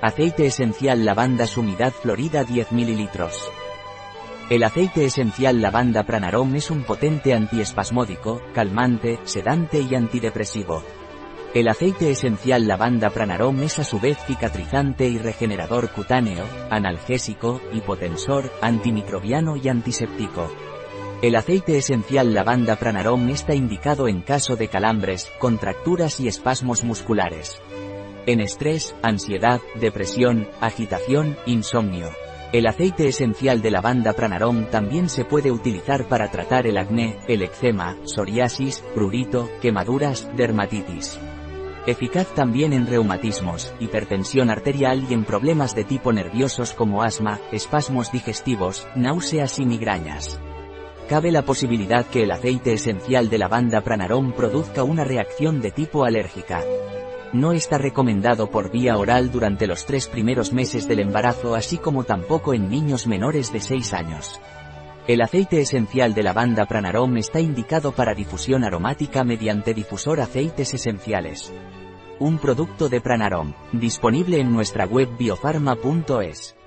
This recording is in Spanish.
Aceite esencial lavanda sumidad florida 10 ml. El aceite esencial lavanda Pranarom es un potente antiespasmódico, calmante, sedante y antidepresivo. El aceite esencial lavanda Pranarom es a su vez cicatrizante y regenerador cutáneo, analgésico, hipotensor, antimicrobiano y antiséptico. El aceite esencial lavanda Pranarom está indicado en caso de calambres, contracturas y espasmos musculares. En estrés, ansiedad, depresión, agitación, insomnio. El aceite esencial de lavanda Pranarom también se puede utilizar para tratar el acné, el eczema, psoriasis, prurito, quemaduras, dermatitis. Eficaz también en reumatismos, hipertensión arterial y en problemas de tipo nerviosos como asma, espasmos digestivos, náuseas y migrañas. Cabe la posibilidad que el aceite esencial de lavanda Pranarom produzca una reacción de tipo alérgica. No está recomendado por vía oral durante los tres primeros meses del embarazo así como tampoco en niños menores de 6 años. El aceite esencial de lavanda Pranarom está indicado para difusión aromática mediante difusor aceites esenciales. Un producto de Pranarom, disponible en nuestra web biofarma.es.